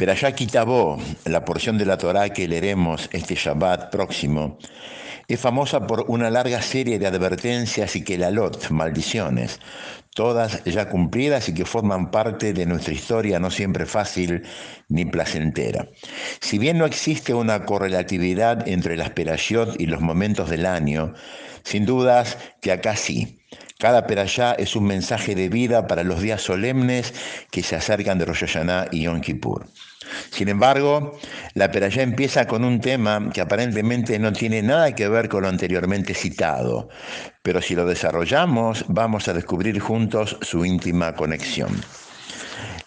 Pero allá Kitabó, la porción de la Torá que leeremos este Shabbat próximo, es famosa por una larga serie de advertencias y que la lot, maldiciones, todas ya cumplidas y que forman parte de nuestra historia no siempre fácil ni placentera. Si bien no existe una correlatividad entre la perashot y los momentos del año, sin dudas que acá sí. Cada perashá es un mensaje de vida para los días solemnes que se acercan de Rosh Hashanah y Yom Kippur. Sin embargo, la perashá empieza con un tema que aparentemente no tiene nada que ver con lo anteriormente citado, pero si lo desarrollamos vamos a descubrir juntos su íntima conexión.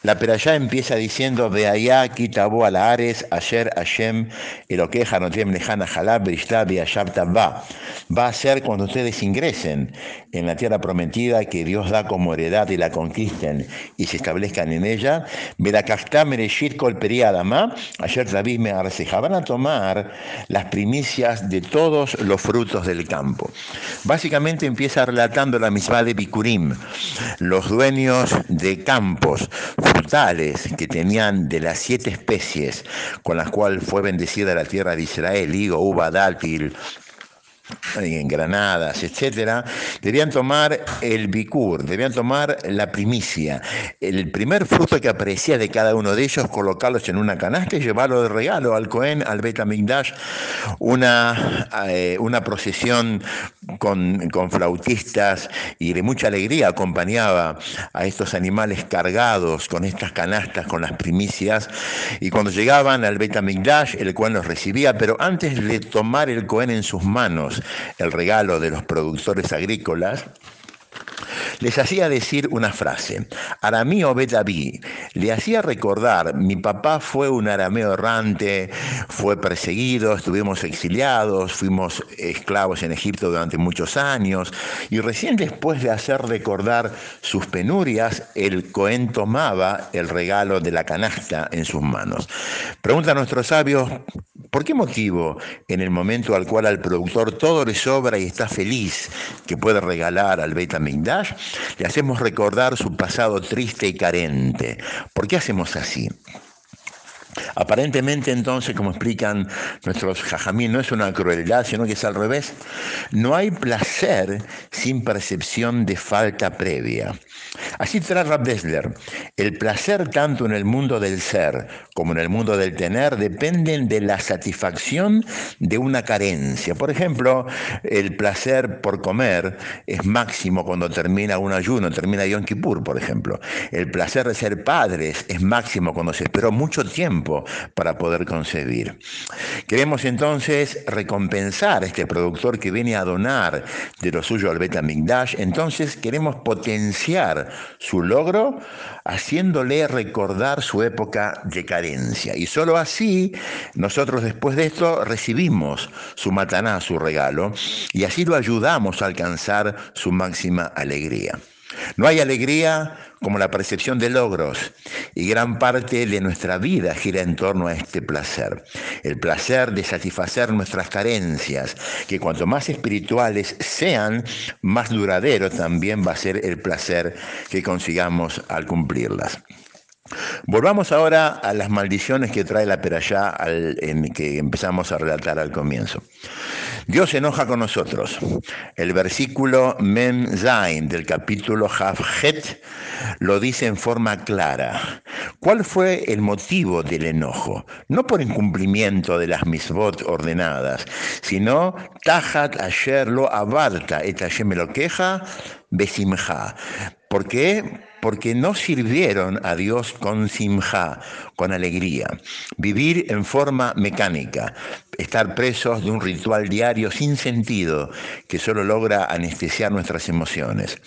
La perashá empieza diciendo, Veaya kitabo alares, ayer Hashem, eloqueja notem lejana jalab, va. Va a ser cuando ustedes ingresen en la tierra prometida que Dios da como heredad y la conquisten y se establezcan en ella. ayer me arceja. Van a tomar las primicias de todos los frutos del campo. Básicamente empieza relatando la misma de Bikurim, los dueños de campos frutales que tenían de las siete especies con las cuales fue bendecida la tierra de Israel, higo, uva, dátil, en granadas, etcétera, debían tomar el bicur, debían tomar la primicia, el primer fruto que aparecía de cada uno de ellos, colocarlos en una canasta y llevarlo de regalo al Cohen, al Betamigdash, una, eh, una procesión con, con, flautistas y de mucha alegría acompañaba a estos animales cargados con estas canastas, con las primicias, y cuando llegaban al Betamigdash, el Cohen los recibía, pero antes de tomar el Cohen en sus manos, el regalo de los productores agrícolas, les hacía decir una frase. Aramí Betaví le hacía recordar, mi papá fue un arameo errante, fue perseguido, estuvimos exiliados, fuimos esclavos en Egipto durante muchos años, y recién después de hacer recordar sus penurias, el Cohen tomaba el regalo de la canasta en sus manos. Pregunta a nuestros sabios, ¿por qué motivo en el momento al cual al productor todo le sobra y está feliz que puede regalar al Beta le hacemos recordar su pasado triste y carente. ¿Por qué hacemos así? Aparentemente entonces, como explican nuestros jajamín, no es una crueldad, sino que es al revés. No hay placer sin percepción de falta previa. Así trae Rab el placer tanto en el mundo del ser como en el mundo del tener dependen de la satisfacción de una carencia. Por ejemplo, el placer por comer es máximo cuando termina un ayuno, termina Yom Kippur, por ejemplo. El placer de ser padres es máximo cuando se esperó mucho tiempo para poder concebir. Queremos entonces recompensar a este productor que viene a donar de lo suyo al Betamigdash, entonces queremos potenciar su logro haciéndole recordar su época de carencia. Y solo así nosotros después de esto recibimos su mataná, su regalo, y así lo ayudamos a alcanzar su máxima alegría. No hay alegría como la percepción de logros y gran parte de nuestra vida gira en torno a este placer. El placer de satisfacer nuestras carencias, que cuanto más espirituales sean, más duradero también va a ser el placer que consigamos al cumplirlas. Volvamos ahora a las maldiciones que trae la perashá en que empezamos a relatar al comienzo. Dios se enoja con nosotros. El versículo Men Zain del capítulo Het lo dice en forma clara. ¿Cuál fue el motivo del enojo? No por incumplimiento de las misbot ordenadas, sino Tajat Asher lo abarta et Hashem me lo queja, besimha. ¿Por qué? Porque no sirvieron a Dios con simja, con alegría. Vivir en forma mecánica, estar presos de un ritual diario sin sentido que solo logra anestesiar nuestras emociones.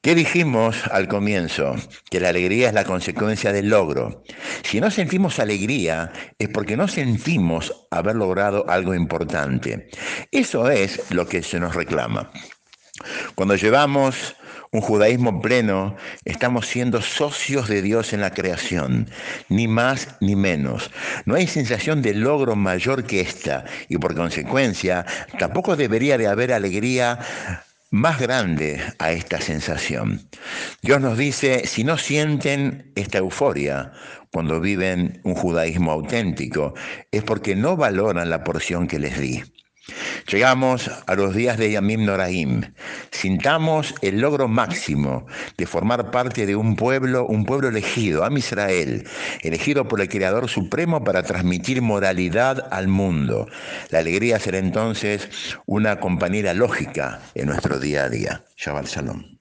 ¿Qué dijimos al comienzo? Que la alegría es la consecuencia del logro. Si no sentimos alegría es porque no sentimos haber logrado algo importante. Eso es lo que se nos reclama. Cuando llevamos un judaísmo pleno, estamos siendo socios de Dios en la creación, ni más ni menos. No hay sensación de logro mayor que esta y por consecuencia tampoco debería de haber alegría más grande a esta sensación. Dios nos dice, si no sienten esta euforia cuando viven un judaísmo auténtico, es porque no valoran la porción que les di. Llegamos a los días de Yamim Noraim. Sintamos el logro máximo de formar parte de un pueblo, un pueblo elegido, Am Israel, elegido por el Creador Supremo para transmitir moralidad al mundo. La alegría será entonces una compañera lógica en nuestro día a día. Shabbat Shalom.